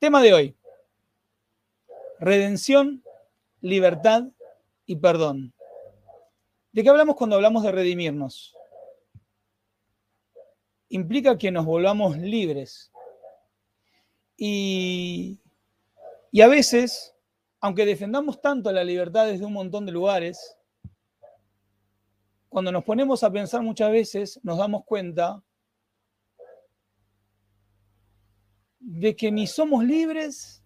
Tema de hoy. Redención, libertad y perdón. ¿De qué hablamos cuando hablamos de redimirnos? Implica que nos volvamos libres. Y, y a veces, aunque defendamos tanto la libertad desde un montón de lugares, cuando nos ponemos a pensar muchas veces, nos damos cuenta de que ni somos libres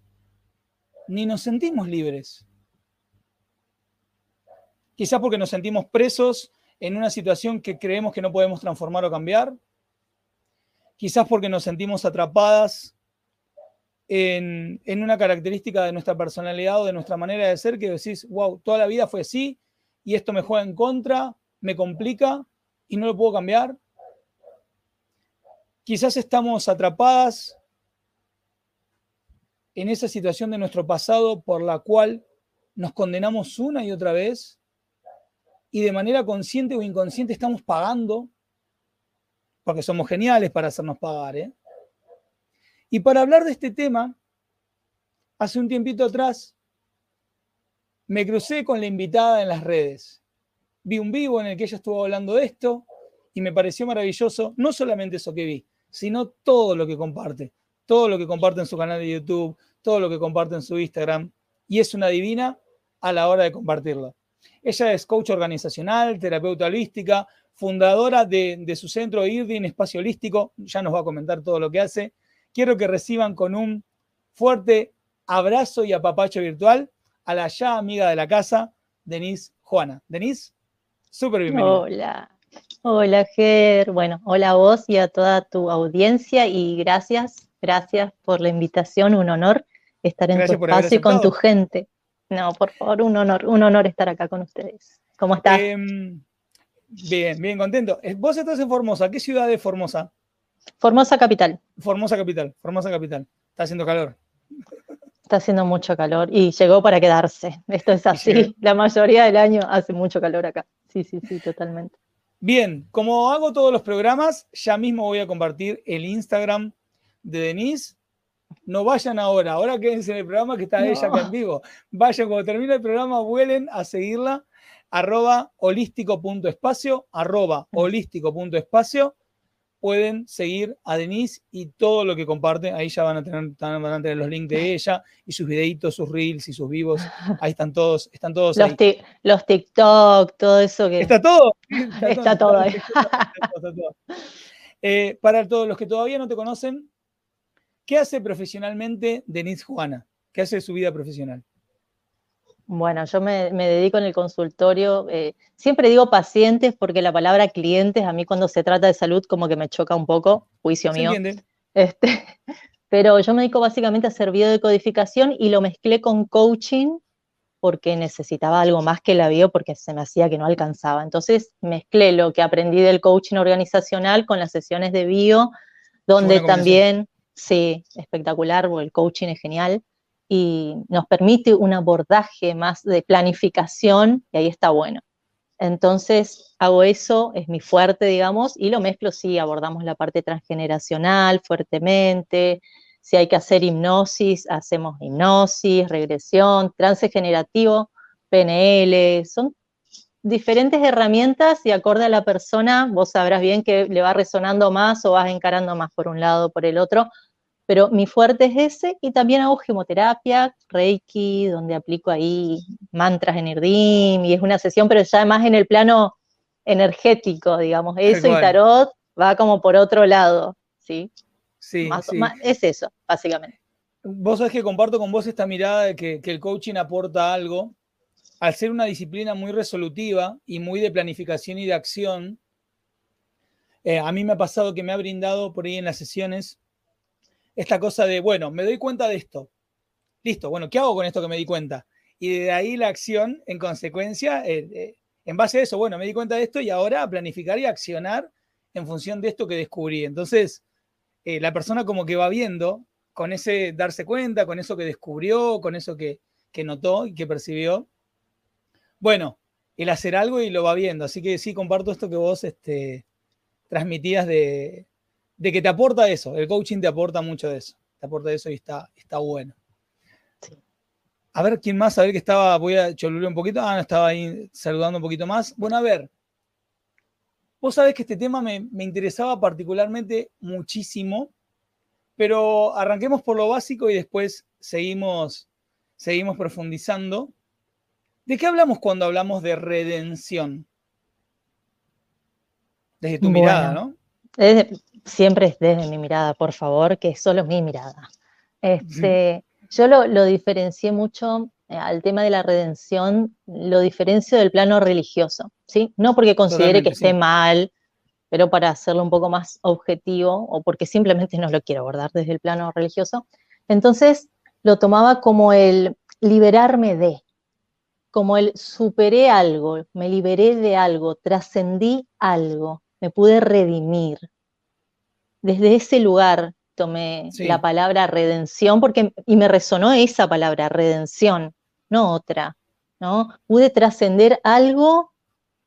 ni nos sentimos libres. Quizás porque nos sentimos presos en una situación que creemos que no podemos transformar o cambiar. Quizás porque nos sentimos atrapadas en, en, una característica de nuestra personalidad o de nuestra manera de ser que decís, wow, toda la vida fue así y esto me juega en contra, me complica y no lo puedo cambiar. Quizás estamos atrapadas en esa situación de nuestro pasado por la cual nos condenamos una y otra vez y de manera consciente o inconsciente estamos pagando, porque somos geniales para hacernos pagar. ¿eh? Y para hablar de este tema, hace un tiempito atrás me crucé con la invitada en las redes. Vi un vivo en el que ella estuvo hablando de esto y me pareció maravilloso, no solamente eso que vi, sino todo lo que comparte todo lo que comparte en su canal de YouTube, todo lo que comparte en su Instagram, y es una divina a la hora de compartirlo. Ella es coach organizacional, terapeuta holística, fundadora de, su centro IRDIN Espacio Holístico, ya nos va a comentar todo lo que hace. Quiero que reciban con un fuerte abrazo y apapacho virtual a la ya amiga de la casa, Denise Juana. Denise, súper bienvenida. Hola, hola Ger, bueno, hola a vos y a toda tu audiencia y gracias Gracias por la invitación, un honor estar en tu espacio y con tu gente. No, por favor, un honor, un honor estar acá con ustedes. ¿Cómo estás? Em, bien, bien, contento. Eh, vos estás en Formosa. ¿Qué ciudad es Formosa? Formosa capital. Formosa capital, Formosa capital. Está haciendo calor. Está haciendo mucho calor y llegó para quedarse. Esto es así. La mayoría del año hace mucho calor acá. Sí, sí, sí, totalmente. Bien, como hago todos los programas, ya mismo voy a compartir el Instagram de Denise, no vayan ahora, ahora quédense en el programa que está ella acá en vivo. Vayan, cuando termine el programa, vuelen a seguirla, arroba holístico.espacio, arroba holístico.espacio. Pueden seguir a Denise y todo lo que comparte. Ahí ya van a tener, van a tener los links de ella y sus videitos, sus reels y sus vivos. Ahí están todos, están todos los, ahí. los TikTok, todo eso que. Está todo. Está, todo, ahí. Eh, para todos los que todavía no te conocen, ¿Qué hace profesionalmente Denise Juana? ¿Qué hace de su vida profesional? Bueno, yo me, dedico en el consultorio, eh, siempre digo pacientes porque la palabra clientes a mí cuando se trata de salud como que me choca un poco, juicio mío. Este, pero yo me dedico básicamente a hacer biodecodificación y lo mezclé con coaching porque necesitaba algo más que la bio porque se me hacía que no alcanzaba. Entonces mezclé lo que aprendí del coaching organizacional con las sesiones de bio, donde también Sí, espectacular, el coaching es genial y nos permite un abordaje más de planificación y ahí está bueno. Entonces hago eso, es mi fuerte, digamos, y lo mezclo, sí, abordamos la parte transgeneracional fuertemente, si hay que hacer hipnosis, hacemos hipnosis, regresión, trance generativo, PNL, son diferentes herramientas y acorde a la persona, vos sabrás bien que le va resonando más o vas encarando más por un lado o por el otro, pero mi fuerte es ese y también hago gemoterapia, reiki, donde aplico ahí mantras en Irdim y es una sesión, pero ya más en el plano energético, digamos, eso y tarot va como por otro lado, ¿sí? Sí, es eso, básicamente. Vos sabés que comparto con vos esta mirada de que, que el coaching aporta algo al ser una disciplina muy resolutiva y muy de planificación y de acción, eh, a mí me ha pasado que me ha brindado por ahí en las sesiones esta cosa de, bueno, me doy cuenta de esto, listo, bueno, ¿qué hago con esto que me di cuenta? Y de ahí la acción, en consecuencia, eh, eh, en base a eso, bueno, me di cuenta de esto y ahora planificar y accionar en función de esto que descubrí. Entonces, la persona como que va viendo con ese darse cuenta, con eso que descubrió, con eso que, notó y que percibió. Bueno, el hacer algo y lo va viendo. Así que sí, comparto esto que vos este, transmitías de, de que te aporta eso. El coaching te aporta mucho de eso. Te aporta eso y está, está bueno. A ver, ¿quién más? A ver que estaba, voy a cholular un poquito. Ah, no, estaba ahí saludando un poquito más. Bueno, a ver. Vos sabés que este tema me, interesaba particularmente muchísimo, pero arranquemos por lo básico y después seguimos, seguimos profundizando. ¿De qué hablamos cuando hablamos de redención? Desde tu mirada, ¿no? siempre es desde mi mirada, por favor, que es solo mi mirada. Este, yo lo, diferencié mucho eh, al tema de la redención, lo diferencio del plano religioso, ¿sí? No porque considere que esté mal, pero para hacerlo un poco más objetivo o porque simplemente no lo quiero abordar desde el plano religioso. Entonces lo tomaba como el liberarme de, como el superé algo, me liberé de algo, trascendí algo, me pude redimir. Desde ese lugar tomé la palabra redención porque, y me resonó esa palabra, redención, no otra, ¿no? Pude trascender algo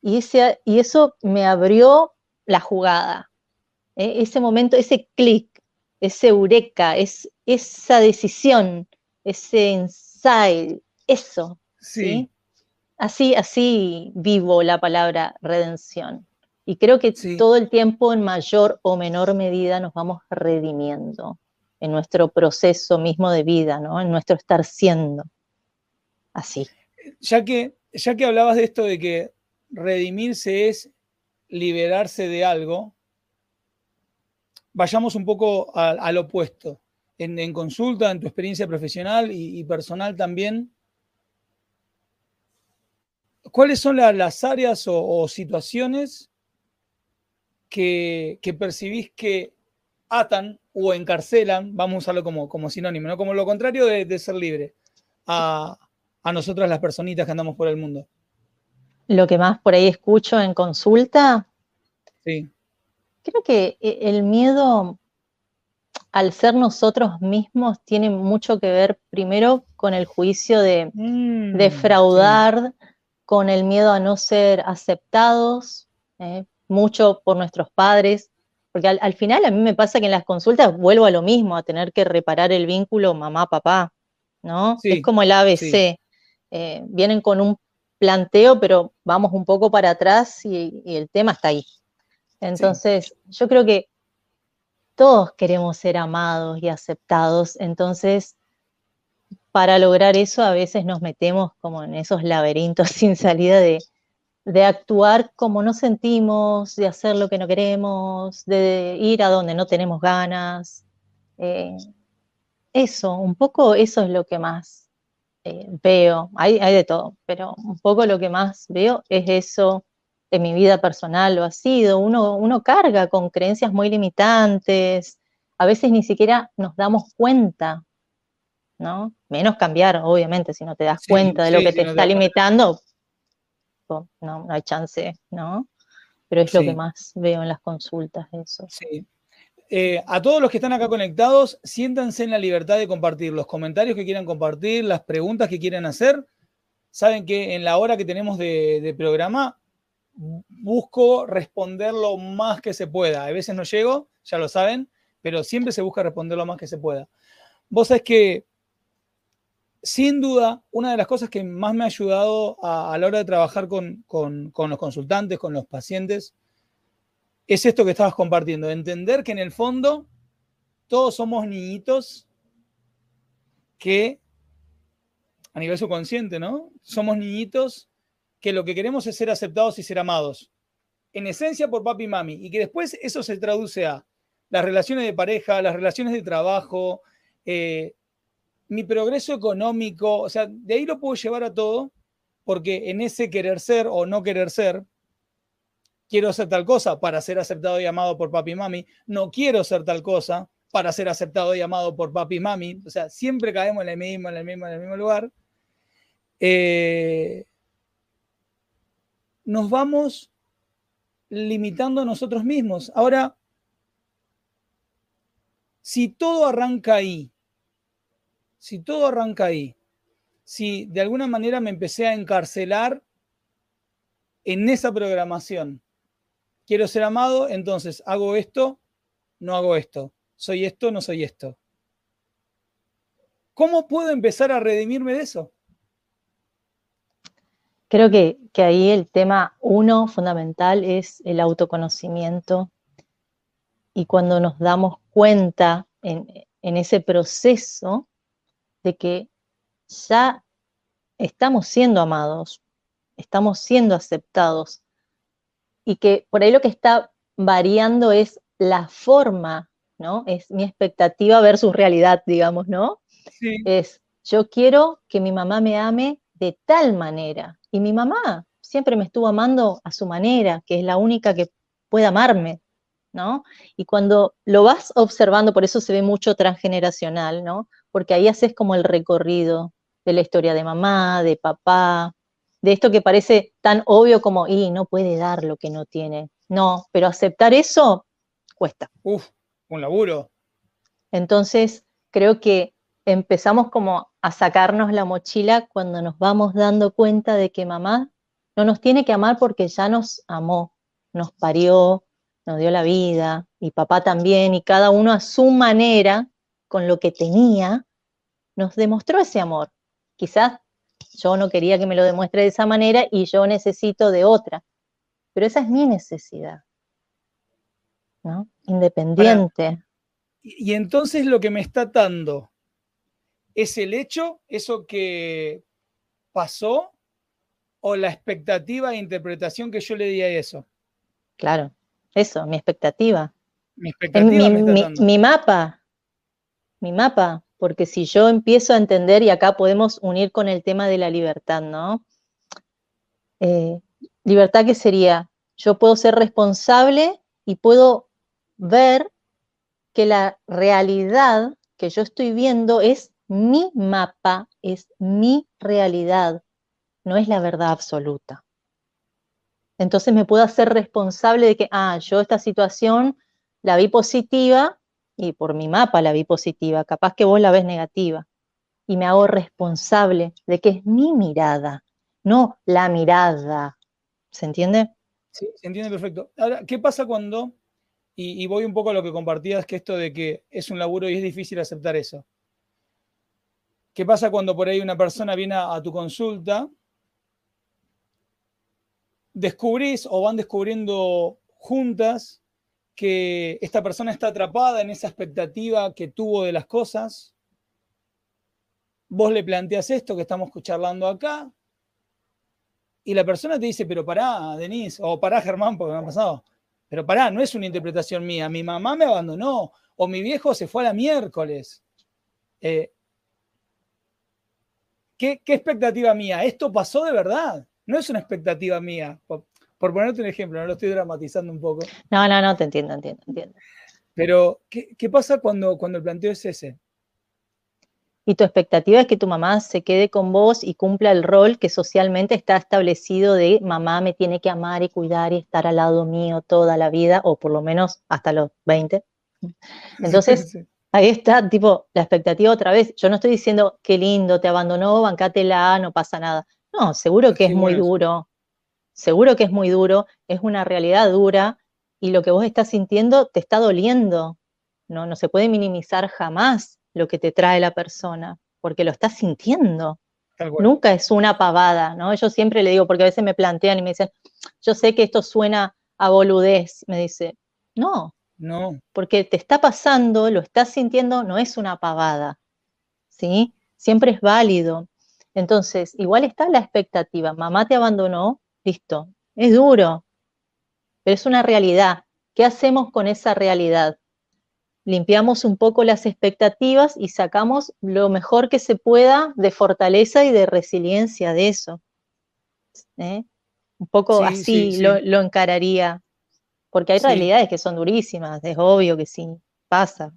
y, ese, y eso me abrió la jugada. E, ese momento, ese clic, ese eureka, es, esa decisión, ese insight, eso. ¿sí? Así, así vivo la palabra redención. Y creo que todo el tiempo, en mayor o menor medida, nos vamos redimiendo en nuestro proceso mismo de vida, ¿no? En nuestro estar siendo. Así. Ya que, ya que hablabas de esto de que redimirse es liberarse de algo, vayamos un poco al opuesto. En, consulta, en tu experiencia profesional y, personal también, ¿cuáles son las áreas o situaciones que, percibís que atan o encarcelan, vamos a usarlo como, como sinónimo, ¿no? como lo contrario de, ser libre, a, a nosotras las personitas que andamos por el mundo. Lo que más por ahí escucho en consulta. Sí. Creo que eh, el miedo al ser nosotros mismos tiene mucho que ver primero con el juicio de mm, defraudar, con el miedo a no ser aceptados, ¿eh? mucho por nuestros padres, porque al, final a mí me pasa que en las consultas vuelvo a lo mismo, a tener que reparar el vínculo mamá-papá, ¿no? es como el ABC. Eh, vienen con un planteo, pero vamos un poco para atrás y, el tema está ahí. Entonces, yo creo que todos queremos ser amados y aceptados, entonces para lograr eso a veces nos metemos como en esos laberintos sin salida de, actuar como no sentimos, de hacer lo que no queremos, de ir a donde no tenemos ganas. Eh, eso, un poco eso es lo que más eh, veo. Hay, hay, de todo, pero un poco lo que más veo es eso en mi vida personal, lo ha sido. Uno, uno carga con creencias muy limitantes, a veces ni siquiera nos damos cuenta, ¿no? Menos cambiar, obviamente, si no te das cuenta de lo que te está limitando, no, no hay chance, ¿no? Pero es lo que más veo en las consultas, eso. Sí. Eh, a todos los que están acá conectados, siéntanse en la libertad de compartir los comentarios que quieran compartir, las preguntas que quieran hacer. Saben que en la hora que tenemos de, programa, busco responder lo más que se pueda. A veces no llego, ya lo saben, pero siempre se busca responder lo más que se pueda. Vos sabés que sin duda, una de las cosas que más me ha ayudado a, la hora de trabajar con, los consultantes, con los pacientes, es esto que estabas compartiendo, entender que en el fondo todos somos niñitos que, a nivel subconsciente, ¿no? Somos niñitos que lo que queremos es ser aceptados y ser amados. En esencia por papi y mami. Y que después eso se traduce a las relaciones de pareja, las relaciones de trabajo, eh, mi progreso económico, o sea, de ahí lo puedo llevar a todo, porque en ese querer ser o no querer ser, quiero hacer tal cosa para ser aceptado y amado por papi y mami, no quiero ser tal cosa para ser aceptado y amado por papi y mami. O sea, siempre caemos en el mismo, en el mismo, en el mismo lugar. Eh, nos vamos limitando a nosotros mismos. Ahora, si todo arranca ahí, si todo arranca ahí, si de alguna manera me empecé a encarcelar en esa programación, quiero ser amado, entonces hago esto, no hago esto, soy esto, no soy esto. ¿Cómo puedo empezar a redimirme de eso? Creo que, ahí el tema uno fundamental es el autoconocimiento y cuando nos damos cuenta en, en ese proceso de que ya estamos siendo amados, estamos siendo aceptados y que por ahí lo que está variando es la forma, ¿no? Es mi expectativa versus realidad, digamos, ¿no? Es, yo quiero que mi mamá me ame de tal manera. Y mi mamá siempre me estuvo amando a su manera, que es la única que puede amarme, ¿no? Y cuando lo vas observando, por eso se ve mucho transgeneracional, ¿no? Porque ahí haces como el recorrido de la historia de mamá, de papá, de esto que parece tan obvio como, y no puede dar lo que no tiene. No, pero aceptar eso cuesta. Uf, un laburo. Entonces, creo que empezamos como a sacarnos la mochila cuando nos vamos dando cuenta de que mamá no nos tiene que amar porque ya nos amó, nos parió, nos dio la vida, y papá también, y cada uno a su manera, con lo que tenía, nos demostró ese amor. Quizás yo no quería que me lo demuestre de esa manera y yo necesito de otra, pero esa es mi necesidad, ¿no? Independiente. y entonces lo que me está atando ¿Es el hecho, eso que pasó, o la expectativa e interpretación que yo le di a eso? Claro, eso, mi expectativa. Mi expectativa. Mi, mapa, mi mapa, porque si yo empiezo a entender, y acá podemos unir con el tema de la libertad, ¿no? Eh, libertad que sería, yo puedo ser responsable y puedo ver que la realidad que yo estoy viendo es mi mapa es mi realidad, no es la verdad absoluta. Entonces me puedo hacer responsable de que, ah, yo esta situación la vi positiva y por mi mapa la vi positiva, capaz que vos la ves negativa. Y me hago responsable de que es mi mirada, no la mirada. ¿Se entiende? Sí, se entiende perfecto. Ahora, ¿qué pasa cuando, y, voy un poco a lo que compartías, que esto de que es un laburo y es difícil aceptar eso? ¿Qué pasa cuando por ahí una persona viene a, tu consulta? Descubrís o van descubriendo juntas que esta persona está atrapada en esa expectativa que tuvo de las cosas. Vos le planteas esto que estamos charlando acá. Y la persona te dice, pero pará, Denise, o pará, Germán, porque me ha pasado. Pero pará, no es una interpretación mía. Mi mamá me abandonó, o mi viejo se fue a la miércoles. Eh, ¿Qué, expectativa mía? Esto pasó de verdad. No es una expectativa mía. Por, ponerte un ejemplo, no lo estoy dramatizando un poco. No, no, no, te entiendo, entiendo, entiendo. Pero, ¿qué, pasa cuando, cuando el planteo es ese? Y tu expectativa es que tu mamá se quede con vos y cumpla el rol que socialmente está establecido de mamá me tiene que amar y cuidar y estar al lado mío toda la vida, o por lo menos hasta los 20. Entonces, Ahí está, tipo, la expectativa otra vez. Yo no estoy diciendo qué lindo, te abandonó, bancátela, no pasa nada. No, seguro que es muy duro. Seguro que es muy duro, es una realidad dura y lo que vos estás sintiendo te está doliendo. No, no se puede minimizar jamás lo que te trae la persona, porque lo estás sintiendo. Nunca es una pavada, ¿no? Yo siempre le digo, porque a veces me plantean y me dicen, yo sé que esto suena a boludez, me dice, no, no. Porque te está pasando, lo estás sintiendo, no es una pavada. ¿Sí? Siempre es válido. Entonces, igual está la expectativa. Mamá te abandonó, listo. Es duro, pero es una realidad. ¿Qué hacemos con esa realidad? Limpiamos un poco las expectativas y sacamos lo mejor que se pueda de fortaleza y de resiliencia de eso. ¿Eh? Un poco así lo encararía porque hay realidades que son durísimas, es obvio que sí, pasa.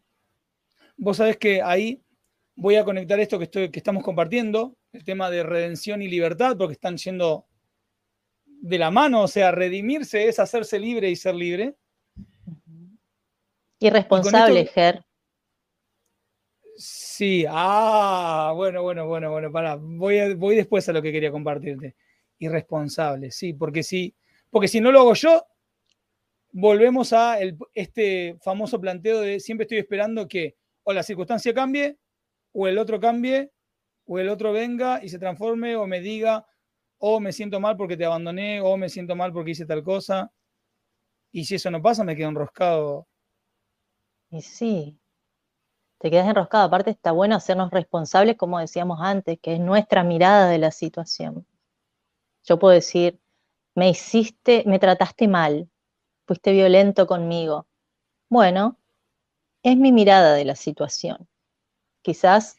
vos sabés que ahí voy a conectar esto que, estoy, que estamos compartiendo, el tema de redención y libertad, porque están yendo de la mano, o sea, redimirse es hacerse libre y ser libre. Irresponsable, Ger. Sí, ah, bueno, bueno, bueno, bueno, para, voy, voy después a lo que quería compartirte. Irresponsable, sí, porque si, porque si no lo hago yo, volvemos a este famoso planteo de siempre estoy esperando que o la circunstancia cambie, o el otro cambie, o el otro venga y se transforme, o me diga, o me siento mal porque te abandoné, o me siento mal porque hice tal cosa. Y si eso no pasa, me quedo enroscado. Y sí, te quedas enroscado. Aparte está bueno hacernos responsables, como decíamos antes, que es nuestra mirada de la situación. Yo puedo decir, me hiciste, me trataste mal, fuiste violento conmigo. Bueno, es mi mirada de la situación. Quizás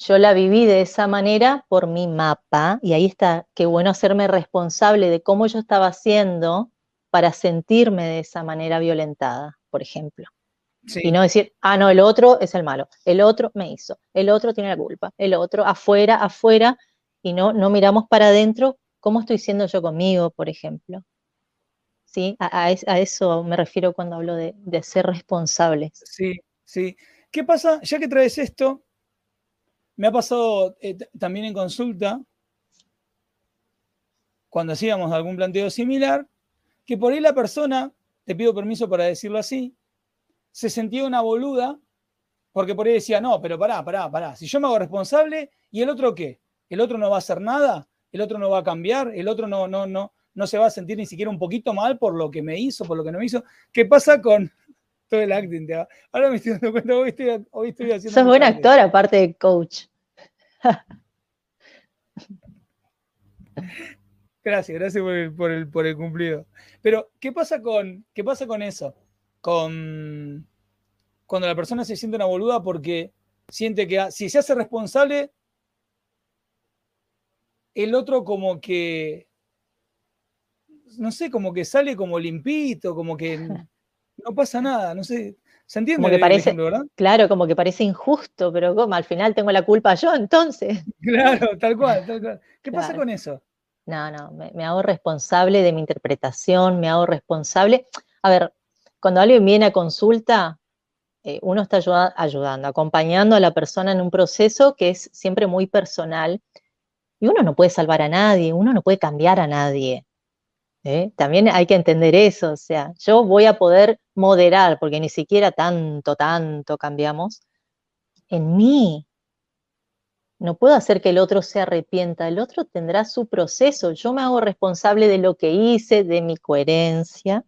yo la viví de esa manera por mi mapa y ahí está, qué bueno hacerme responsable de cómo yo estaba haciendo para sentirme de esa manera violentada, por ejemplo. Y no decir, ah, no, el otro es el malo, el otro me hizo, el otro tiene la culpa, el otro afuera, afuera, y no, no miramos para adentro cómo estoy siendo yo conmigo, por ejemplo. ¿Sí? A, eso me refiero cuando hablo de, de ser responsables. Sí, sí. ¿Qué pasa? Ya que traes esto, me ha pasado eh, también en consulta, cuando hacíamos algún planteo similar, que por ahí la persona, te pido permiso para decirlo así, se sentía una boluda, porque por ahí decía, no, pero pará, pará, pará, si yo me hago responsable, ¿y el otro qué? ¿El otro no va a hacer nada? ¿El otro no va a cambiar? ¿El otro no, no, no, no se va a sentir ni siquiera un poquito mal por lo que me hizo, por lo que no me hizo? ¿Qué pasa con, todo el acting. Ahora me estoy dando cuenta, hoy estoy, hoy estoy haciendo. Sos buen actor, aparte de coach. gracias, gracias por el, por, el, cumplido. Pero, ¿qué pasa con, qué pasa con eso? Con cuando la persona se siente una boluda porque siente que si se hace responsable, el otro como que, no sé, como que sale como limpito, como que no pasa nada, no sé. ¿Se entiende? Como que parece, ¿verdad? Claro, como que parece injusto, pero como al final tengo la culpa yo entonces. Claro, tal cual, tal cual. ¿Qué pasa con eso? No, no, me, hago responsable de mi interpretación, me hago responsable. A ver, cuando alguien viene a consulta, eh, uno está ayudando, acompañando a la persona en un proceso que es siempre muy personal. Y uno no puede salvar a nadie, uno no puede cambiar a nadie. ¿Eh? También hay que entender eso, o sea, yo voy a poder moderar, porque ni siquiera tanto, tanto cambiamos, en mí. No puedo hacer que el otro se arrepienta, el otro tendrá su proceso, yo me hago responsable de lo que hice, de mi coherencia,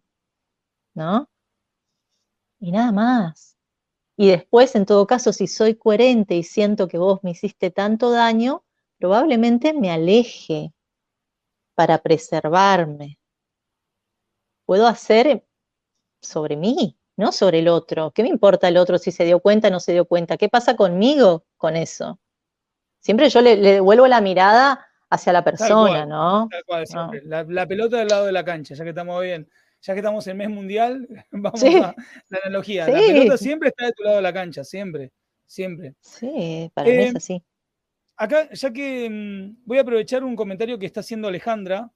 ¿no? Y nada más. Y después, en todo caso, si soy coherente y siento que vos me hiciste tanto daño, probablemente me aleje para preservarme, puedo hacer sobre mí, no sobre el otro. ¿Qué me importa el otro si se dio cuenta o no se dio cuenta? ¿Qué pasa conmigo con eso? Siempre yo le, devuelvo la mirada hacia la persona, ¿no? Tal cual, siempre. La, pelota del lado de la cancha, ya que estamos bien, ya que estamos en mes mundial, vamos a la analogía. La pelota siempre está de tu lado de la cancha, siempre, siempre. Sí, para mí es eh, así. Acá, ya que mm, voy a aprovechar un comentario que está haciendo Alejandra,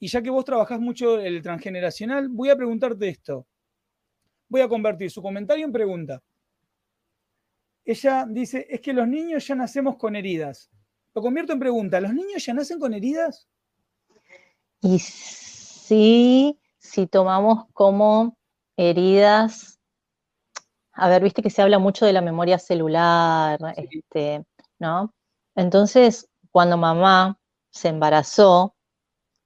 y ya que vos trabajás mucho el transgeneracional, voy a preguntarte esto. Voy a convertir su comentario en pregunta. Ella dice, es que los niños ya nacemos con heridas. Lo convierto en pregunta, ¿los niños ya nacen con heridas? Y sí, si tomamos como heridas, a ver, viste que se habla mucho de la memoria celular, este, ¿no? Entonces, cuando mamá se embarazó,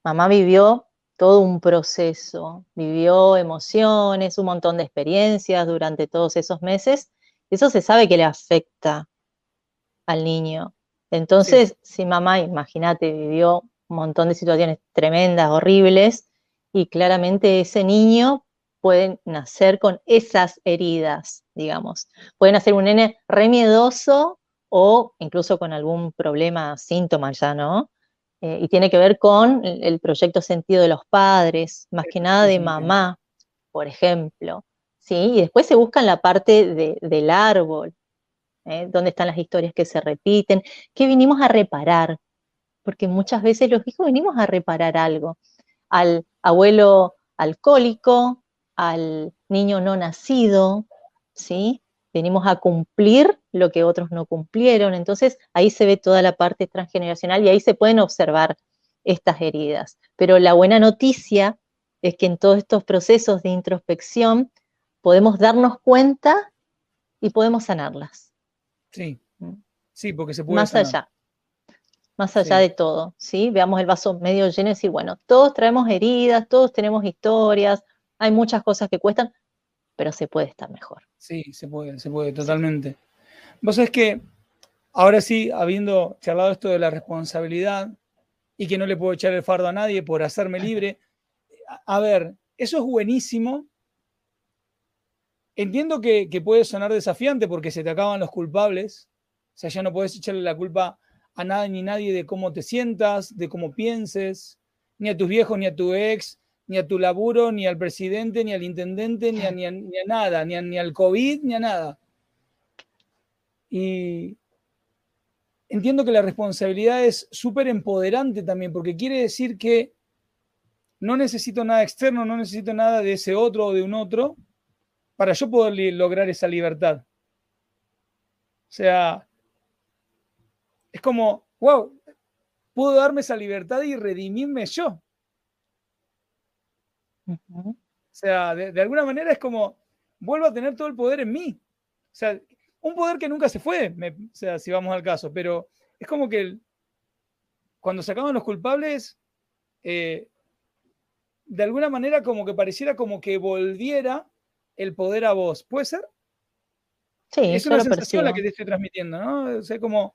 Mamá vivió todo un proceso, vivió emociones, un montón de experiencias durante todos esos meses. Eso se sabe que le afecta al niño. Entonces, si mamá, imagínate, vivió un montón de situaciones tremendas, horribles, y claramente ese niño puede nacer con esas heridas, digamos. Puede nacer un nene remiedoso o incluso con algún problema, síntoma ya, ¿no? Eh, y tiene que ver con el, proyecto sentido de los padres, más que nada de mamá, por ejemplo. ¿sí? Y después se busca en la parte del árbol, ¿eh? ¿Dónde están las historias que se repiten? ¿Qué vinimos a reparar? Porque muchas veces los hijos venimos a reparar algo. Al abuelo alcohólico, al niño no nacido, ¿sí? Venimos a cumplir lo que otros no cumplieron. Entonces ahí se ve toda la parte transgeneracional y ahí se pueden observar estas heridas. Pero la buena noticia es que en todos estos procesos de introspección podemos darnos cuenta y podemos sanarlas. Sí, ¿Mm? sí, porque se puede. Más allá, más allá de todo, ¿sí? Veamos el vaso medio lleno y decir, bueno, todos traemos heridas, todos tenemos historias, hay muchas cosas que cuestan, pero se puede estar mejor. Sí, se puede, se puede, totalmente. Vos sabés que ahora sí, habiendo charlado esto de la responsabilidad y que no le puedo echar el fardo a nadie por hacerme libre, a, ver, eso es buenísimo. Entiendo que, que, puede sonar desafiante porque se te acaban los culpables. O sea, ya no puedes echarle la culpa a nada ni nadie de cómo te sientas, de cómo pienses, ni a tus viejos, ni a tu ex, ni a tu laburo, ni al presidente, ni al intendente, ni a, ni nada, ni, ni al COVID, ni a nada. Y entiendo que la responsabilidad es súper empoderante también, porque quiere decir que no necesito nada externo, no necesito nada de ese otro o de un otro para yo poder lograr esa libertad. O sea, es como, wow, puedo darme esa libertad y redimirme yo. O sea, de, alguna manera es como, vuelvo a tener todo el poder en mí. O sea, un poder que nunca se fue, o sea, si vamos al caso, pero es como que cuando se acaban los culpables, eh, de alguna manera como que pareciera como que volviera el poder a vos. ¿Puede ser? Sí, es una sensación la que te estoy transmitiendo, ¿no? O sea, como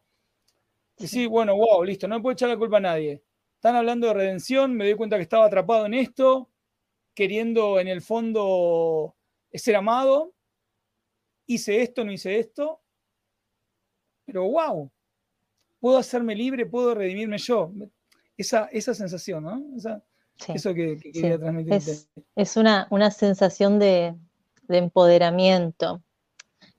decir, bueno, wow, listo, no me puedo echar la culpa a nadie. Están hablando de redención, me doy cuenta que estaba atrapado en esto, queriendo en el fondo ser amado. Hice esto, no hice esto. Pero wow, puedo hacerme libre, puedo redimirme yo. Esa, esa sensación, ¿no? Eso que, quería transmitir. Es, una, una, sensación de, empoderamiento,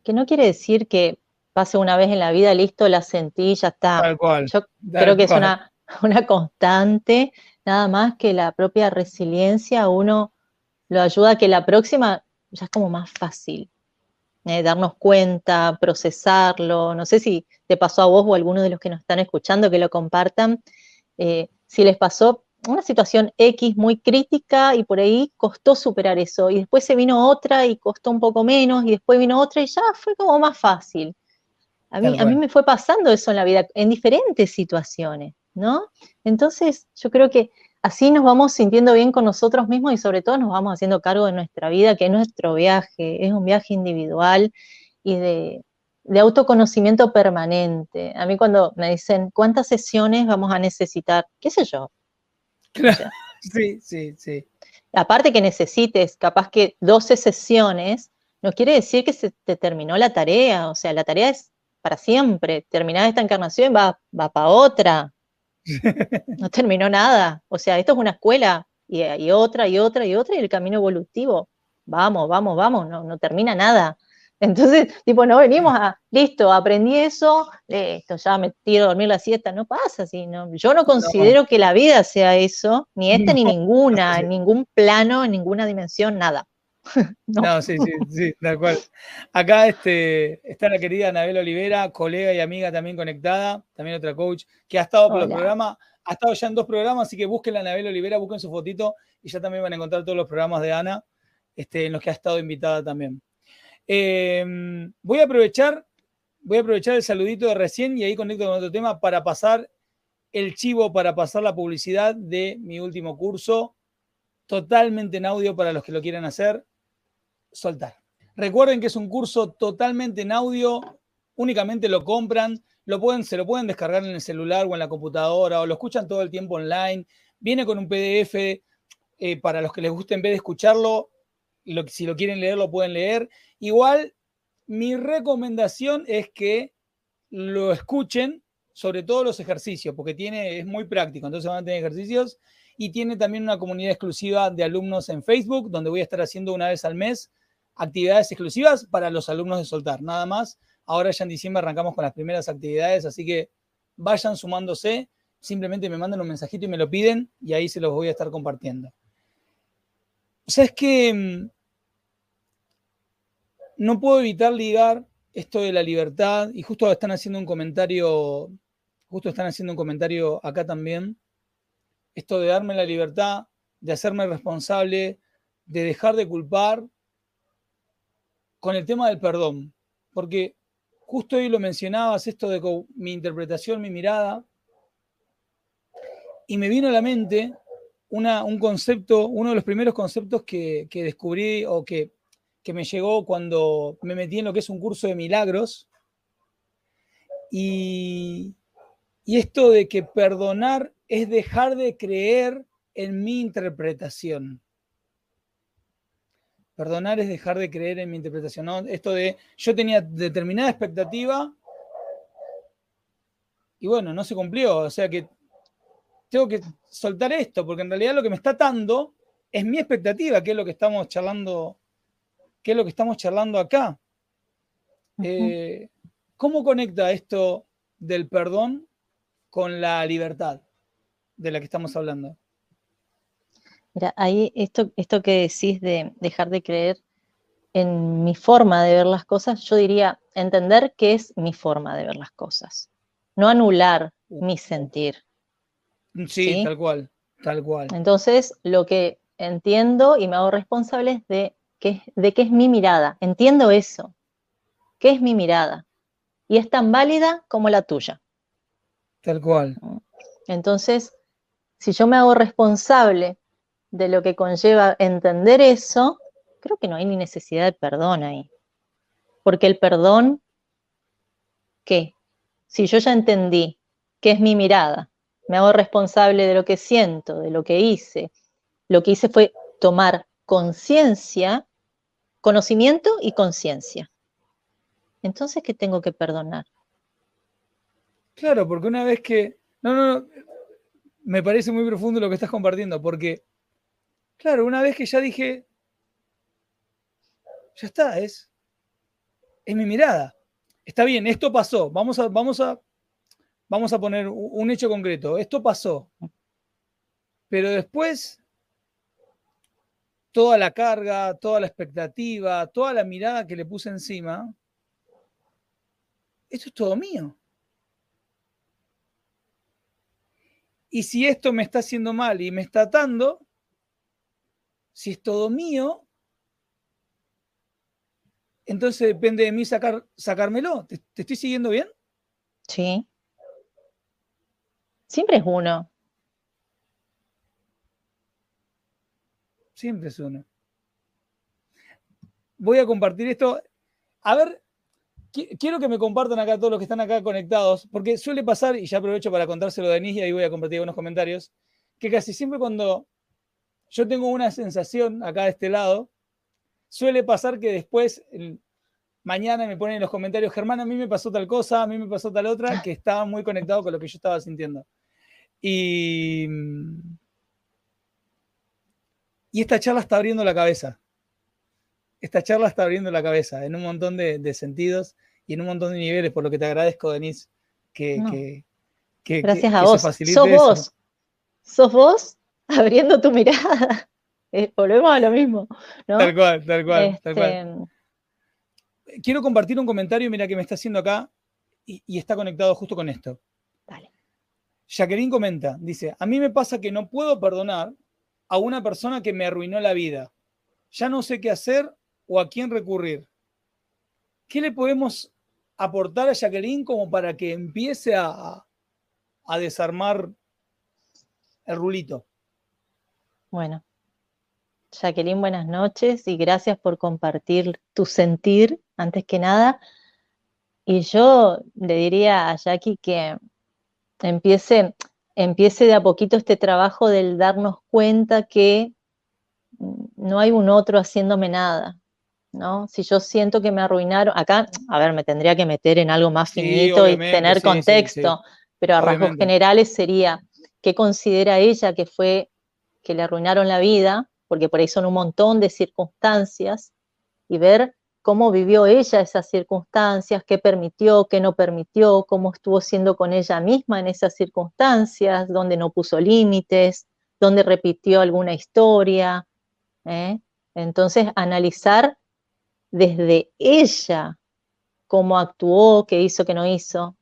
que no quiere decir que pase una vez en la vida, listo, la sentí, ya está. Tal cual, Yo creo que es una, una constante, nada más que la propia resiliencia uno lo ayuda a que la próxima ya es como más fácil. Eh, darnos cuenta, procesarlo. No sé si te pasó a vos o a alguno de los que nos están escuchando que lo compartan. Eh, si les pasó, una situación X muy crítica y por ahí costó superar eso. Y después se vino otra y costó un poco menos y después vino otra y ya fue como más fácil. A mí, a mí me fue pasando eso en la vida, en diferentes situaciones, ¿no? Entonces yo creo que así nos vamos sintiendo bien con nosotros mismos y sobre todo nos vamos haciendo cargo de nuestra vida, que es nuestro viaje, es un viaje individual y de, de autoconocimiento permanente. A mí cuando me dicen, ¿cuántas sesiones vamos a necesitar? ¿Qué sé yo? Claro. Sí, sí, sí. Aparte que necesites capaz que 12 sesiones, no quiere decir que se te terminó la tarea, o sea, la tarea es para siempre. Terminada esta encarnación va, va para otra. No terminó nada. O sea, esto es una escuela y, y, otra y otra y otra y el camino evolutivo. Vamos, vamos, vamos, no, no termina nada. Entonces, tipo, no venimos a, listo, aprendí eso, listo, ya me tiro a dormir la siesta, no pasa así, no. Yo no considero que la vida sea eso, ni esta ni ninguna, en ningún plano, en ninguna dimensión, nada. no. sí, sí, sí, de acuerdo. Acá este, está la querida Anabel Olivera, colega y amiga también conectada, también otra coach, que ha estado por el programa, ha estado ya en dos programas, así que busquen a Anabel Olivera, busquen su fotito y ya también van a encontrar todos los programas de Ana, este, en los que ha estado invitada también. Em, voy a aprovechar, voy a aprovechar el saludito de recién y ahí conecto con otro tema para pasar el chivo, para pasar la publicidad de mi último curso, totalmente en audio para los que lo quieran hacer, soltar. Recuerden que es un curso totalmente en audio, únicamente lo compran, lo pueden, se lo pueden descargar en el celular o en la computadora o lo escuchan todo el tiempo online. Viene con un PDF eh, para los que les guste en vez de escucharlo, si lo quieren leer, lo pueden leer. Igual, mi recomendación es que lo escuchen, sobre todo los ejercicios, porque tiene, es muy práctico, entonces van a tener ejercicios y tiene también una comunidad exclusiva de alumnos en Facebook, donde voy a estar haciendo una vez al mes actividades exclusivas para los alumnos de Soltar, nada más. Ahora ya en diciembre arrancamos con las primeras actividades, así que vayan sumándose, simplemente me mandan un mensajito y me lo piden y ahí se los voy a estar compartiendo. O sea, es que mm, no puedo evitar ligar esto de la libertad y justo están haciendo un comentario, justo están haciendo un comentario acá también, esto de darme la libertad, de hacerme responsable, de dejar de culpar con el tema del perdón, porque justo hoy lo mencionabas, esto de mi interpretación, mi mirada, y me vino a la mente un concepto, uno de los primeros conceptos que, descubrí o que, me llegó cuando me metí en lo que es un curso de milagros. Y, y esto de que perdonar es dejar de creer en mi interpretación. Perdonar es dejar de creer en mi interpretación. Esto de yo tenía determinada expectativa y bueno, no se cumplió. O sea que tengo que soltar esto, porque en realidad lo que me está atando es mi expectativa, que es lo que estamos charlando, que es lo que estamos charlando acá. Eh, ¿Cómo conecta esto del perdón con la libertad de la que estamos hablando? Mira, ahí esto, esto que decís de dejar de creer en mi forma de ver las cosas, yo diría entender qué es mi forma de ver las cosas, no anular mi sentir. Sí, tal cual, tal cual. Entonces, lo que entiendo y me hago responsable es de qué, de qué es mi mirada. Entiendo eso. ¿Qué es mi mirada? Y es tan válida como la tuya. Tal cual. Entonces, si yo me hago responsable de lo que conlleva entender eso, creo que no hay ni necesidad de perdón ahí. Porque el perdón, ¿qué? Si yo ya entendí qué es mi mirada, me hago responsable de lo que siento, de lo que hice, lo que hice fue tomar conciencia, conocimiento y conciencia. Entonces, ¿qué tengo que perdonar? Claro, porque una vez que... No, no, no, me parece muy profundo lo que estás compartiendo, porque Claro, una vez que ya dije, ya está, es, es mi mirada. Está bien, esto pasó. Vamos a, vamos a, vamos a poner un hecho concreto. Esto pasó. Pero después, toda la carga, toda la expectativa, toda la mirada que le puse encima, esto es todo mío. Y si esto me está haciendo mal y me está atando, si es todo mío, entonces depende de mí sacar, sacármelo. ¿Te, estoy siguiendo bien? Sí. Siempre es uno. Siempre es uno. Voy a compartir esto. A ver, quiero que me compartan acá todos los que están acá conectados, porque suele pasar, y ya aprovecho para contárselo a Denise y ahí voy a compartir algunos comentarios, que casi siempre cuando yo tengo una sensación acá de este lado. Suele pasar que después, mañana me ponen en los comentarios, Germán, a mí me pasó tal cosa, a mí me pasó tal otra, que estaba muy conectado con lo que yo estaba sintiendo. Y, y esta charla está abriendo la cabeza. Esta charla está abriendo la cabeza en un montón de, sentidos y en un montón de niveles, por lo que te agradezco, Denise, que, Gracias a vos. Sos vos. Sos vos abriendo tu mirada. Eh, volvemos a lo mismo. Tal cual, tal cual, tal cual. Este, Quiero compartir un comentario, mira, que me está haciendo acá y, está conectado justo con esto. Dale. Jacqueline comenta, dice, a mí me pasa que no puedo perdonar a una persona que me arruinó la vida. Ya no sé qué hacer o a quién recurrir. ¿Qué le podemos aportar a Jacqueline como para que empiece a, a desarmar el rulito? Bueno, Jacqueline, buenas noches y gracias por compartir tu sentir, antes que nada. Y yo le diría a Jackie que empiece, empiece de a poquito este trabajo del darnos cuenta que no hay un otro haciéndome nada, ¿no? Si yo siento que me arruinaron, acá, a ver, me tendría que meter en algo más finito y tener contexto, pero a rasgos generales sería, ¿qué considera ella que fue que le arruinaron la vida, porque por ahí son un montón de circunstancias, y ver cómo vivió ella esas circunstancias, qué permitió, qué no permitió, cómo estuvo siendo con ella misma en esas circunstancias, dónde no puso límites, dónde repitió alguna historia. ¿eh? Entonces, analizar desde ella cómo actuó, qué hizo, qué no hizo.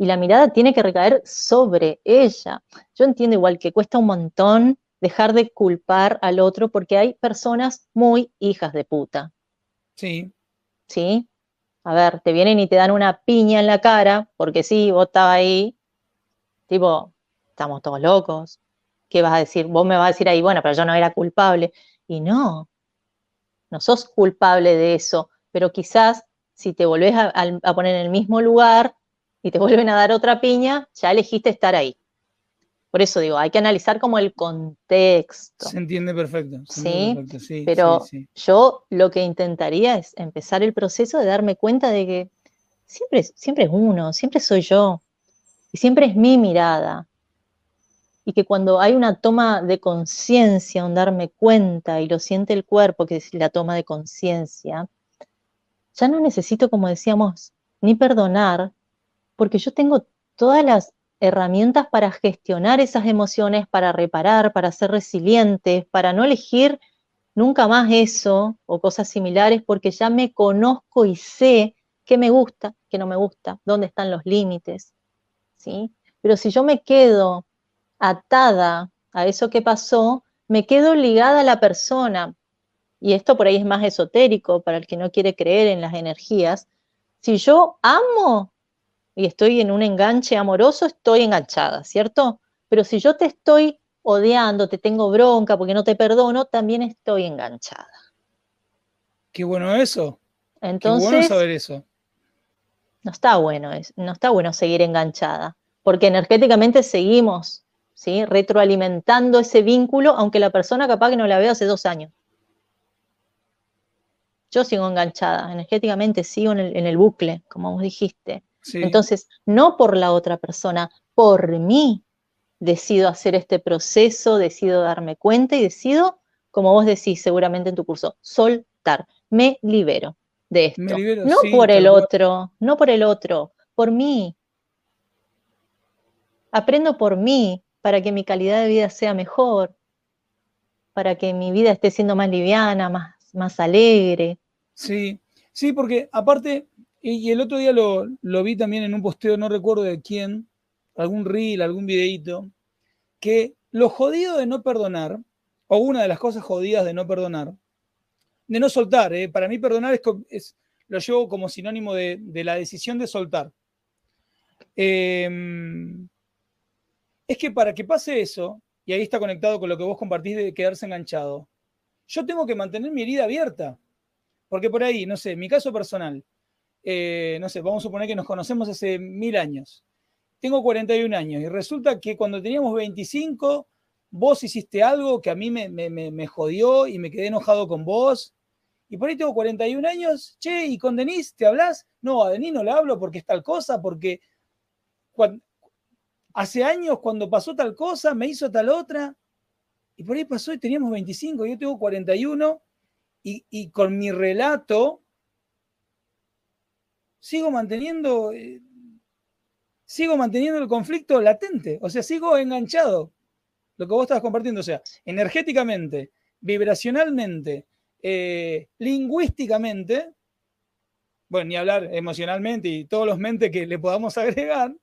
Y la mirada tiene que recaer sobre ella. Yo entiendo igual que cuesta un montón dejar de culpar al otro porque hay personas muy hijas de puta. Sí. ¿Sí? A ver, te vienen y te dan una piña en la cara, porque sí, vos estabas ahí, tipo, estamos todos locos. ¿Qué vas a decir? Vos me vas a decir ahí, bueno, pero yo no era culpable. Y no, no sos culpable de eso, pero quizás si te volvés a, a poner en el mismo lugar y te vuelven a dar otra piña, ya elegiste estar ahí. Por eso digo, hay que analizar como el contexto. Se entiende perfecto. ¿Sí? Pero yo lo que intentaría es empezar el proceso de darme cuenta de que siempre, siempre es uno, siempre soy yo, y siempre es mi mirada. Y que cuando hay una toma de conciencia, un darme cuenta y lo siente el cuerpo, que es la toma de conciencia, ya no necesito, como decíamos, ni perdonar, porque yo tengo todas las herramientas para gestionar esas emociones, para reparar, para ser resilientes, para no elegir nunca más eso o cosas similares, porque ya me conozco y sé qué me gusta, qué no me gusta, dónde están los límites. ¿sí? Pero si yo me quedo atada a eso que pasó, me quedo ligada a la persona. Y esto por ahí es más esotérico para el que no quiere creer en las energías. Si yo amo y estoy en un enganche amoroso, estoy enganchada, ¿cierto? Pero si yo te estoy odiando, te tengo bronca porque no te perdono, también estoy enganchada. Qué bueno eso. Entonces, Qué bueno saber eso. No está bueno, no está bueno seguir enganchada, porque energéticamente seguimos, ¿sí? Retroalimentando ese vínculo, aunque la persona capaz que no la veo hace dos años. Yo sigo enganchada, energéticamente sigo en el, en el bucle, como vos dijiste. Entonces, no por la otra persona, por mí decido hacer este proceso, decido darme cuenta y decido, como vos decís seguramente en tu curso, soltar, me libero de esto. no por el otro, no por el otro, por mí. Aprendo por mí para que mi calidad de vida sea mejor, para que mi vida esté siendo más liviana, más, más alegre. Sí, sí, porque aparte y, el otro día lo, vi también en un posteo, no recuerdo de quién, algún reel, algún videíto, que lo jodido de no perdonar, o una de las cosas jodidas de no perdonar, de no soltar, ¿eh? para mí perdonar es, lo llevo como sinónimo de, la decisión de soltar. Em, es que para que pase eso, y ahí está conectado con lo que vos compartís de quedarse enganchado, yo tengo que mantener mi herida abierta. Porque por ahí, no sé, mi caso personal, eh, no sé, vamos a suponer que nos conocemos hace mil años. Tengo 41 años y resulta que cuando teníamos 25, vos hiciste algo que a mí me, jodió y me quedé enojado con vos. Y por ahí tengo 41 años, che, ¿y con Denise te hablas? No, a Denise no le hablo porque es tal cosa, porque hace años cuando pasó tal cosa, me hizo tal otra. Y por ahí pasó y teníamos 25, yo tengo 41 y, y con mi relato sigo manteniendo, eh, sigo manteniendo el conflicto latente, o sea, sigo enganchado. Lo que vos estabas compartiendo, o sea, energéticamente, vibracionalmente, eh, lingüísticamente, bueno, ni hablar emocionalmente y todos los mentes que le podamos agregar,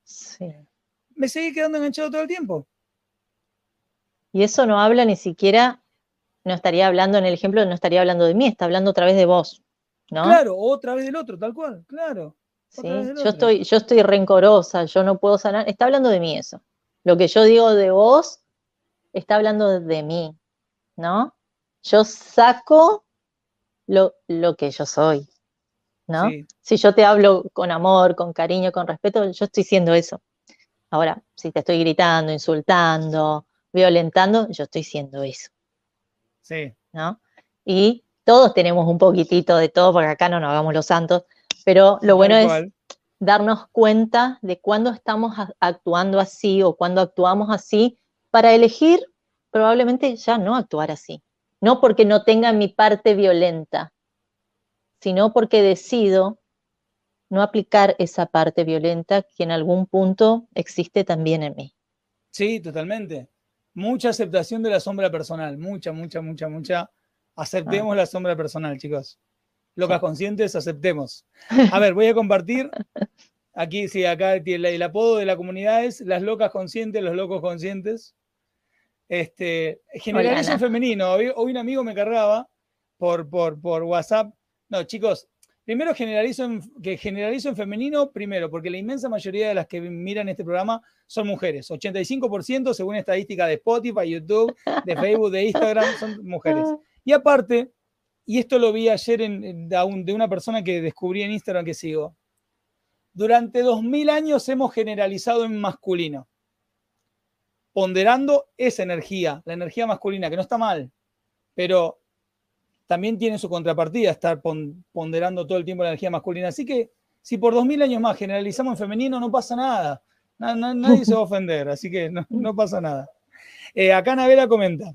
me seguí quedando enganchado todo el tiempo. Y eso no habla ni siquiera, no estaría hablando en el ejemplo, no estaría hablando de mí, está hablando otra vez de vos. Claro, otra vez del otro, tal cual, claro. yo estoy, yo estoy rencorosa, yo no puedo sanar. Está hablando de mí eso. Lo que yo digo de vos está hablando de mí, ¿no? Yo saco lo, que yo soy, ¿no? Si yo te hablo con amor, con cariño, con respeto, yo estoy siendo eso. Ahora, si te estoy gritando, insultando, violentando, yo estoy siendo eso. Sí. ¿No? Y todos tenemos un poquitito de todo, porque acá no nos hagamos los santos, pero lo bueno es darnos cuenta de cuándo estamos actuando así o cuando actuamos así para elegir probablemente ya no actuar así. No porque no tenga mi parte violenta, sino porque decido no aplicar esa parte violenta que en algún punto existe también en mí. Sí, totalmente. Mucha aceptación de la sombra personal, mucha, mucha, mucha, mucha. Aceptemos ah. la sombra personal, chicos. Locas conscientes, aceptemos. A ver, voy a compartir. Aquí, sí, acá el, apodo de la comunidad es las locas conscientes, los locos conscientes. Este, generalizo en femenino. Hoy, un amigo me cargaba por, por, por WhatsApp. No, chicos, Primero generalizo en, que generalizo en femenino, primero, porque la inmensa mayoría de las que miran este programa son mujeres. 85% según estadística de Spotify, YouTube, de Facebook, de Instagram, son mujeres. Y aparte, y esto lo vi ayer en, de una persona que descubrí en Instagram que sigo, durante 2000 años hemos generalizado en masculino, ponderando esa energía, la energía masculina, que no está mal, pero también tiene su contrapartida estar ponderando todo el tiempo la energía masculina. Así que si por dos mil años más generalizamos en femenino, no pasa nada. nadie se va a ofender, así que no, pasa nada. Eh, acá Navera comenta,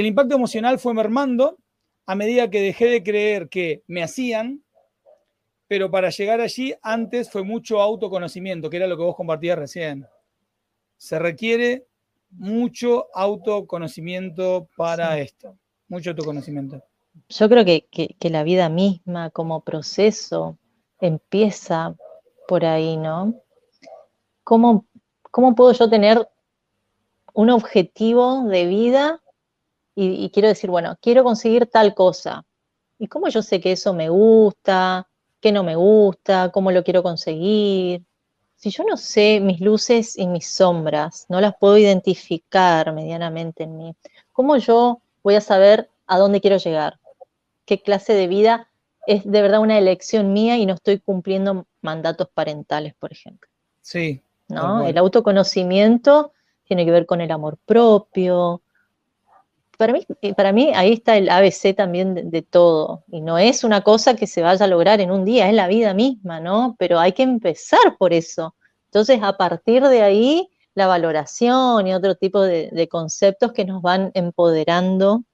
el impacto emocional fue mermando a medida que dejé de creer que me hacían, pero para llegar allí antes fue mucho autoconocimiento, que era lo que vos compartías recién. Se requiere mucho autoconocimiento para esto, mucho autoconocimiento yo creo que, la vida misma como proceso empieza por ahí, ¿no? ¿Cómo, ¿Cómo, puedo yo tener un objetivo de vida y, y, quiero decir, bueno, quiero conseguir tal cosa? ¿Y cómo yo sé que eso me gusta, qué no me gusta, cómo lo quiero conseguir? Si yo no sé mis luces y mis sombras, no las puedo identificar medianamente en mí, ¿cómo yo voy a saber a dónde quiero llegar? qué clase de vida es de verdad una elección mía y no estoy cumpliendo mandatos parentales, por ejemplo. Sí. ¿no? El autoconocimiento tiene que ver con el amor propio. Para mí, eh, para mí ahí está el ABC también de, todo. Y no es una cosa que se vaya a lograr en un día, es la vida misma, ¿no? Pero hay que empezar por eso. Entonces, a partir de ahí, la valoración y otro tipo de conceptos que nos van empoderando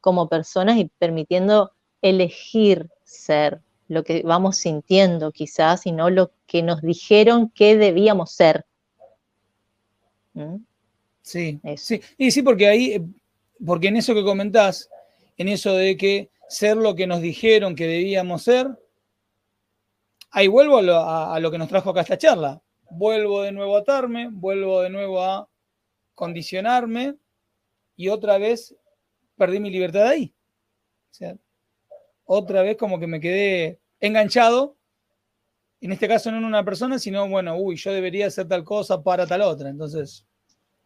como personas y permitiendo elegir ser lo que vamos sintiendo quizás y no lo que nos dijeron que debíamos ser. ¿Mm? Sí, sí, y sí, porque ahí, eh, porque en eso que comentás, en eso de que ser lo que nos dijeron que debíamos ser, ahí vuelvo a lo, que nos trajo acá esta charla. Vuelvo de nuevo a atarme, vuelvo de nuevo a condicionarme y otra vez perdí mi libertad ahí. O sea, otra vez como que me quedé enganchado, en este caso no en una persona, sino, bueno, uy, yo debería hacer tal cosa para tal otra. Entonces,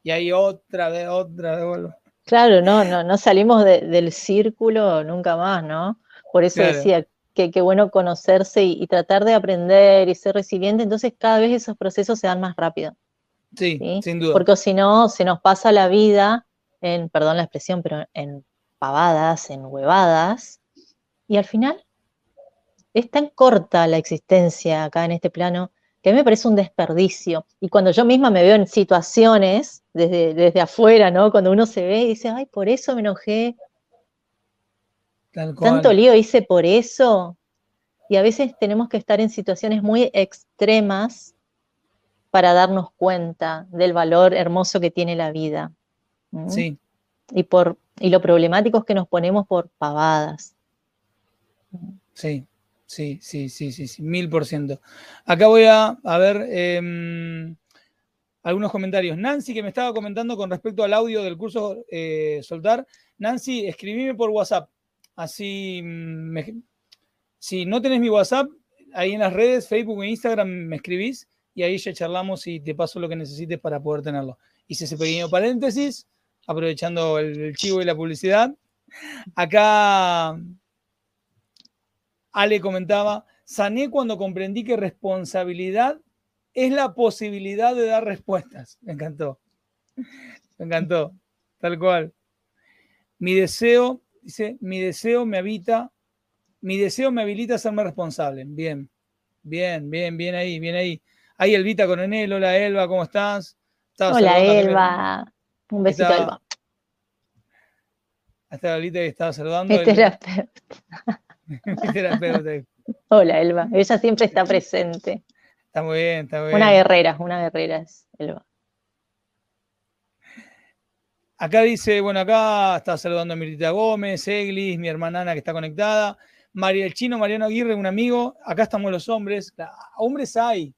y ahí otra vez, otra vez vuelvo. Claro, no, no, no salimos del círculo nunca más, ¿no? Por eso decía que qué bueno conocerse y, tratar de aprender y ser resiliente, entonces cada vez esos procesos se dan más rápido. Sí, sin duda. Porque si no, se nos pasa la vida en, perdón la expresión, pero en pavadas, en huevadas, y al final es tan corta la existencia acá en este plano que a mí me parece un desperdicio. Y cuando yo misma me veo en situaciones desde, desde afuera, ¿no? Cuando uno se ve y dice, ay, por eso me enojé. Tanto lío hice por eso. Y a veces tenemos que estar en situaciones muy extremas para darnos cuenta del valor hermoso que tiene la vida. Sí. Y, por, y lo problemáticos que nos ponemos por pavadas. Sí, sí, sí, sí, sí, sí, mil por ciento. Acá voy a, ver em, algunos comentarios. Nancy, que me estaba comentando con respecto al audio del curso eh, Soltar. Nancy, escribime por WhatsApp. Así, mm, si no tenés mi WhatsApp, ahí en las redes, Facebook e Instagram, me escribís y ahí ya charlamos y te paso lo que necesites para poder tenerlo. Hice ese pequeño paréntesis, aprovechando el chivo y la publicidad. Acá Ale comentaba, sané cuando comprendí que responsabilidad es la posibilidad de dar respuestas. Me encantó. Me encantó. Tal cual. Mi deseo, dice, mi deseo me habita, mi deseo me habilita a serme responsable. Bien, bien, bien, bien ahí, bien ahí. Ahí Elvita Coronel, hola Elba, ¿cómo estás? hola Elba, un besito Elba. Hasta Elvita que estaba saludando. terapeuta. Hola, Elba. Ella siempre está presente. Está muy bien, está muy bien. Una guerrera, una guerrera es Elba. Acá dice, bueno, acá está saludando a Mirita Gómez, Eglis, mi hermana Ana que está conectada, María el Chino, Mariano Aguirre, un amigo. Acá estamos los hombres. Hombres hay.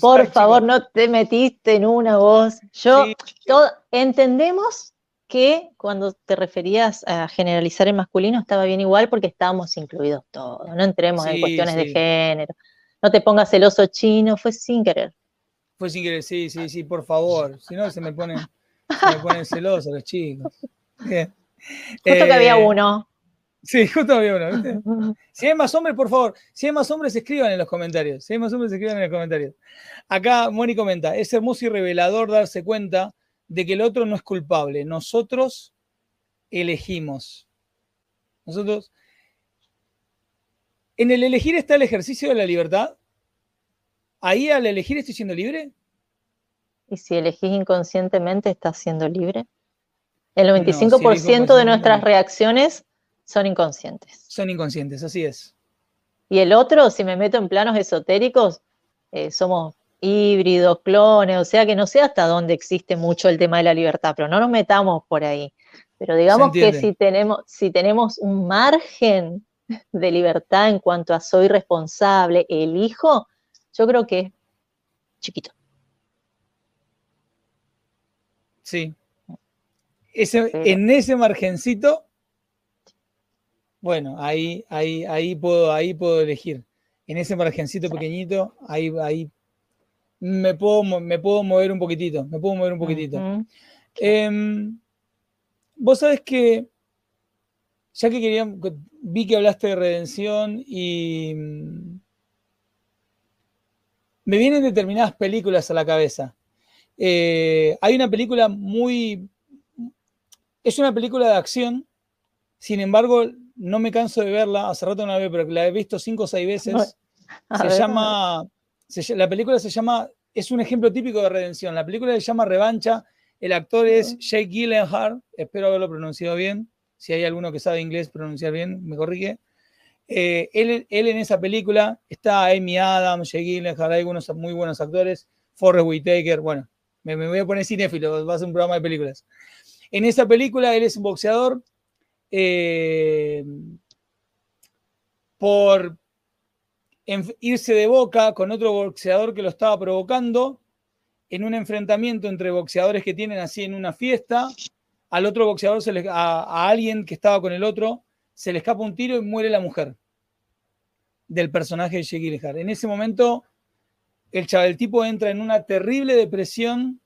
Por favor, no te metiste en una voz. Yo, entendemos que cuando te referías a generalizar el masculino estaba bien igual porque estábamos incluidos todos. No entremos en cuestiones de género. No te pongas celoso chino, fue sin querer. Fue sin querer, sí, sí, sí, por favor. Si no, se me ponen, se me ponen celosos los chicos. Justo que había eh, uno. Sí, justo había uno. Si hay más hombres, por favor, si hay más hombres, escriban en los comentarios. Si hay más hombres, escriban en los comentarios. Acá Moni comenta, es hermoso y revelador darse cuenta de que el otro no es culpable. Nosotros elegimos. Nosotros... ¿En el elegir está el ejercicio de la libertad? ¿Ahí al elegir estoy siendo libre? ¿Y si elegís inconscientemente estás siendo libre? El 95% de nuestras reacciones son inconscientes. Son inconscientes, así es. Y el otro, si me meto en planos esotéricos, eh, somos híbridos, clones, o sea que no sé hasta dónde existe mucho el tema de la libertad, pero no nos metamos por ahí. Pero digamos que si tenemos, si tenemos un margen de libertad en cuanto a soy responsable, elijo, yo creo que es chiquito. Sí. Ese, en ese margencito bueno, ahí, ahí, ahí, puedo, ahí puedo elegir. En ese margencito pequeñito, ahí, ahí me puedo, me puedo mover un poquitito, me puedo mover un poquitito. Em, vos sabés que, ya que quería, vi que hablaste de redención y mm, me vienen determinadas películas a la cabeza. Eh, hay una película muy, es una película de acción, sin embargo, no me canso de verla, hace rato no la veo, pero la he visto cinco o seis veces. se llama, la película se llama, es un ejemplo típico de redención. La película se llama Revancha, el actor es Jake Gyllenhaal, espero haberlo pronunciado bien. Si hay alguno que sabe inglés pronunciar bien, me corrige. Eh, él, en esa película está Amy Adams, Jake Gyllenhaal, hay algunos muy buenos actores, Forrest Whitaker, bueno, me, me voy a poner cinéfilo, va a ser un programa de películas. En esa película él es un boxeador eh, por irse de boca con otro boxeador que lo estaba provocando en un enfrentamiento entre boxeadores que tienen así en una fiesta. Al otro boxeador, se le, a, alguien que estaba con el otro, se le escapa un tiro y muere la mujer del personaje de Jake En ese momento, el, chaval, tipo entra en una terrible depresión.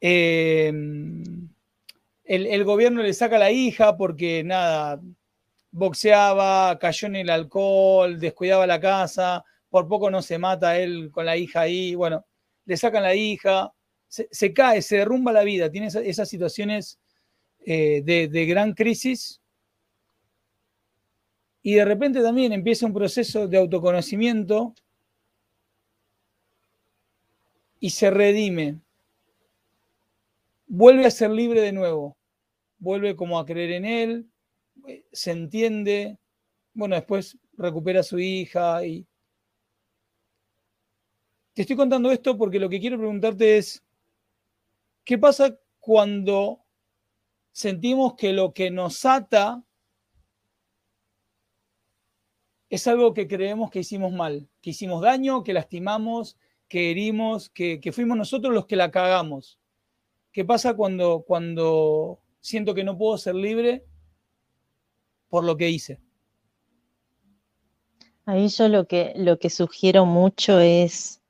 Eh, el, gobierno le saca la hija porque nada, boxeaba, cayó en el alcohol, descuidaba la casa, por poco no se mata él con la hija ahí, bueno, le sacan la hija, se, cae, se derrumba la vida, tiene esas, situaciones eh, de, de gran crisis. Y de repente también empieza un proceso de autoconocimiento y se redime, vuelve a ser libre de nuevo. Vuelve como a creer en él, se entiende, bueno, después recupera a su hija y... Te estoy contando esto porque lo que quiero preguntarte es, ¿qué pasa cuando sentimos que lo que nos ata es algo que creemos que hicimos mal, que hicimos daño, que lastimamos, que herimos, que, que fuimos nosotros los que la cagamos? ¿Qué pasa cuando, cuando siento que no puedo ser libre por lo que hice. Ahí yo lo que, lo que sugiero mucho es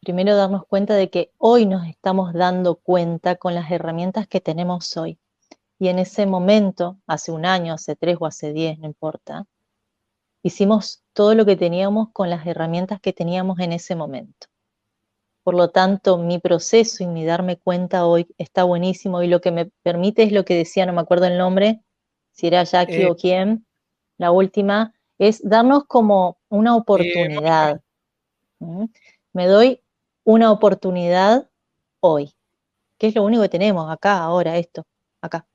primero darnos cuenta de que hoy nos estamos dando cuenta con las herramientas que tenemos hoy. Y en ese momento, hace un año, hace tres o hace diez, no importa, hicimos todo lo que teníamos con las herramientas que teníamos en ese momento. Por lo tanto, mi proceso y mi darme cuenta hoy está buenísimo y lo que me permite es lo que decía, no me acuerdo el nombre, si era Jackie o eh. quién, la última, es darnos como una oportunidad. ¿Mm? Me doy una oportunidad hoy, que es lo único que tenemos acá, ahora, esto, acá.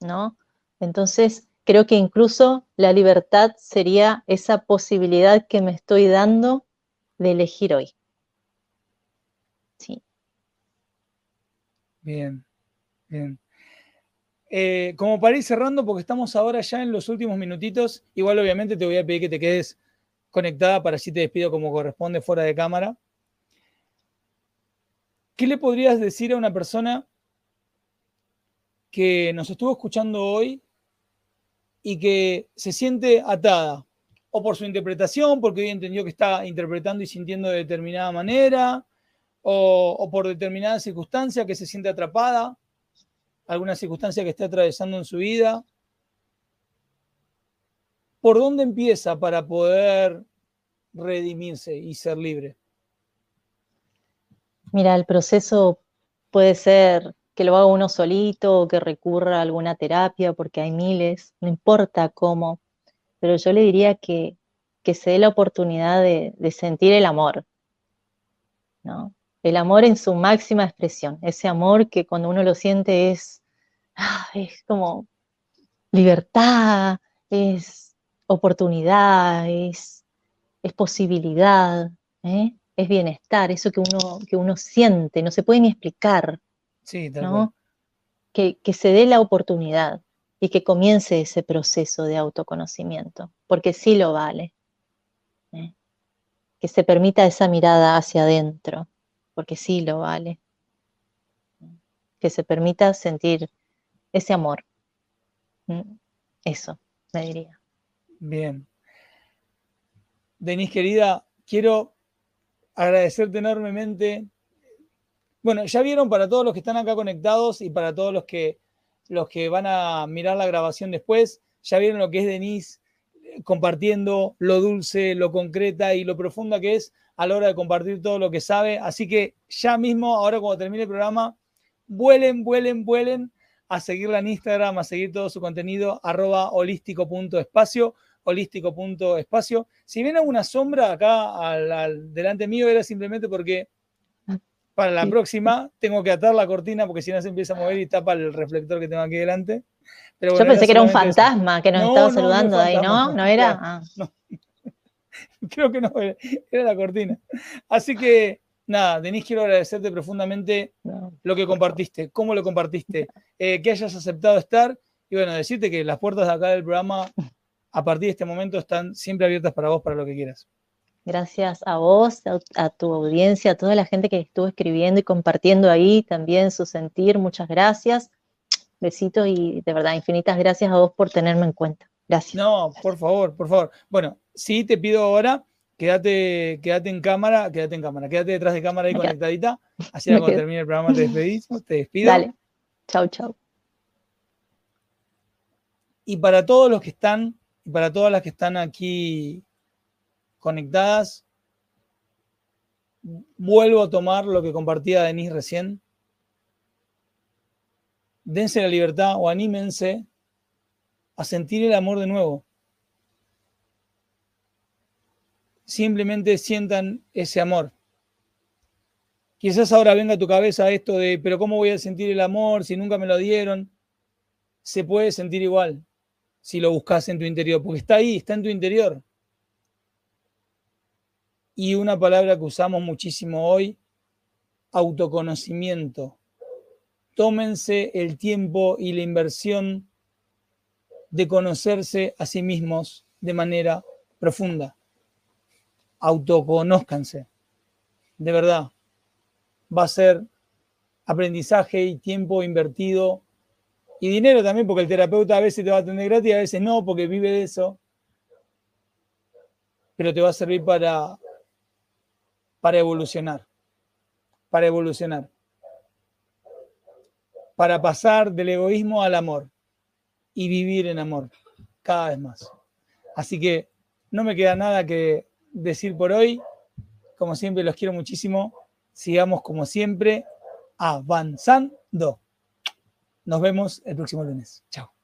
¿No? Entonces, creo que incluso la libertad sería esa posibilidad que me estoy dando de elegir hoy. Sí. Bien, bien. Eh, como para ir cerrando, porque estamos ahora ya en los últimos minutitos, igual obviamente te voy a pedir que te quedes conectada para así te despido como corresponde fuera de cámara. ¿Qué le podrías decir a una persona que nos estuvo escuchando hoy y que se siente atada? O por su interpretación, porque hoy entendió que está interpretando y sintiendo de determinada manera, o, por determinada circunstancia que se siente atrapada alguna circunstancia que esté atravesando en su vida. ¿Por dónde empieza para poder redimirse y ser libre? Mira, el proceso puede ser que lo haga uno solito o que recurra a alguna terapia, porque hay miles, no importa cómo, pero yo le diría que, que se dé la oportunidad de, de sentir el amor, ¿no? El amor en su máxima expresión, ese amor que cuando uno lo siente es, ah, es como libertad, es oportunidad, es, es posibilidad, ¿eh? es bienestar, eso que uno, que uno siente, no se puede ni explicar. Sí, ¿no? Que, que, se dé la oportunidad y que comience ese proceso de autoconocimiento, porque sí lo vale. ¿eh? Que se permita esa mirada hacia adentro porque sí lo vale. Que se permita sentir ese amor. Mm, eso, me diría. Bien. Denise, querida, quiero agradecerte enormemente. Bueno, ya vieron para todos los que están acá conectados y para todos los que, los que van a mirar la grabación después, ya vieron lo que es Denise compartiendo lo dulce, lo concreta y lo profunda que es a la hora de compartir todo lo que sabe. Así que ya mismo, ahora cuando termine el programa, vuelen, vuelen, vuelen a seguirla en Instagram, a seguir todo su contenido, arroba holístico.espacio, holístico.espacio. Si viene alguna sombra acá al, delante mío, era simplemente porque para la próxima tengo que atar la cortina porque si no se empieza a mover y tapa el reflector que tengo aquí delante. Yo pensé que era un fantasma que nos estaba saludando ahí, ¿no? ¿No era? Ah. Creo que no, era la cortina. Así que, nada, Denise, quiero agradecerte profundamente lo que compartiste, cómo lo compartiste, eh, que hayas aceptado estar y bueno, decirte que las puertas de acá del programa a partir de este momento están siempre abiertas para vos, para lo que quieras. Gracias a vos, a, tu audiencia, a toda la gente que estuvo escribiendo y compartiendo ahí también su sentir. Muchas gracias. Besitos y de verdad, infinitas gracias a vos por tenerme en cuenta. Gracias. No, por favor, por favor. Bueno, sí te pido ahora, quédate, quédate en cámara, quédate en cámara, quédate detrás de cámara ahí conectadita. Así cuando termine el programa te despedís, te despido. Dale. Chau, chau. Y para todos los que están, y para todas las que están aquí conectadas, vuelvo a tomar lo que compartía Denise recién. Dense la libertad o anímense a sentir el amor de nuevo. simplemente sientan ese amor. Quizás ahora venga a tu cabeza esto de, pero ¿cómo voy a sentir el amor si nunca me lo dieron? Se puede sentir igual si lo buscas en tu interior, porque está ahí, está en tu interior. Y una palabra que usamos muchísimo hoy, autoconocimiento. Tómense el tiempo y la inversión de conocerse a sí mismos de manera profunda autoconózcanse. De verdad. Va a ser aprendizaje y tiempo invertido y dinero también, porque el terapeuta a veces te va a atender gratis, a veces no, porque vive de eso. Pero te va a servir para, para evolucionar. Para evolucionar. Para pasar del egoísmo al amor y vivir en amor cada vez más. Así que no me queda nada que decir por hoy. Como siempre, los quiero muchísimo. Sigamos como siempre avanzando. Nos vemos el próximo lunes. Chao.